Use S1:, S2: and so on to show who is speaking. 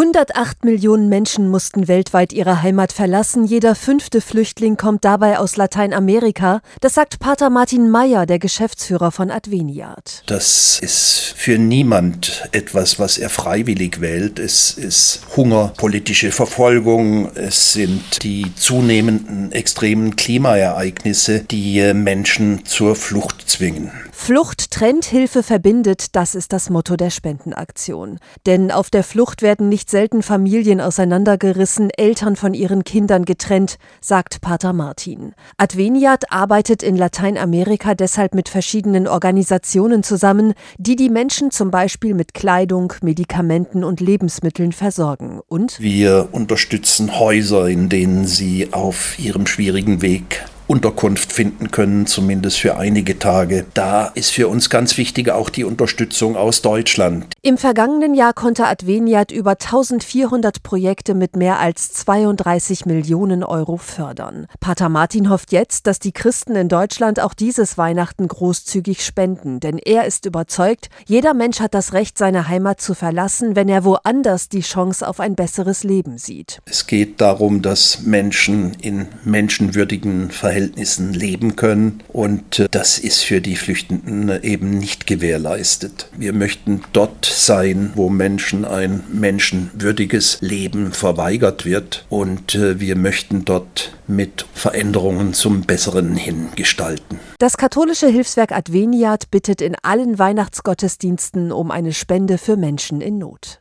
S1: 108 Millionen Menschen mussten weltweit ihre Heimat verlassen. Jeder fünfte Flüchtling kommt dabei aus Lateinamerika. Das sagt Pater Martin Mayer, der Geschäftsführer von Adveniat.
S2: Das ist für niemand etwas, was er freiwillig wählt. Es ist Hunger, politische Verfolgung, es sind die zunehmenden extremen Klimaereignisse, die Menschen zur Flucht zwingen.
S1: Flucht trennt, Hilfe verbindet, das ist das Motto der Spendenaktion. Denn auf der Flucht werden nicht selten Familien auseinandergerissen, Eltern von ihren Kindern getrennt, sagt Pater Martin. Adveniat arbeitet in Lateinamerika deshalb mit verschiedenen Organisationen zusammen, die die Menschen zum Beispiel mit Kleidung, Medikamenten und Lebensmitteln versorgen. Und
S2: wir unterstützen Häuser, in denen sie auf ihrem schwierigen Weg Unterkunft finden können, zumindest für einige Tage. Da ist für uns ganz wichtig auch die Unterstützung aus Deutschland.
S1: Im vergangenen Jahr konnte Adveniat über 1400 Projekte mit mehr als 32 Millionen Euro fördern. Pater Martin hofft jetzt, dass die Christen in Deutschland auch dieses Weihnachten großzügig spenden, denn er ist überzeugt, jeder Mensch hat das Recht, seine Heimat zu verlassen, wenn er woanders die Chance auf ein besseres Leben sieht.
S2: Es geht darum, dass Menschen in menschenwürdigen Verhältnissen leben können. Und äh, das ist für die Flüchtenden eben nicht gewährleistet. Wir möchten dort sein, wo Menschen ein menschenwürdiges Leben verweigert wird. Und äh, wir möchten dort mit Veränderungen zum Besseren hin gestalten.
S1: Das katholische Hilfswerk Adveniat bittet in allen Weihnachtsgottesdiensten um eine Spende für Menschen in Not.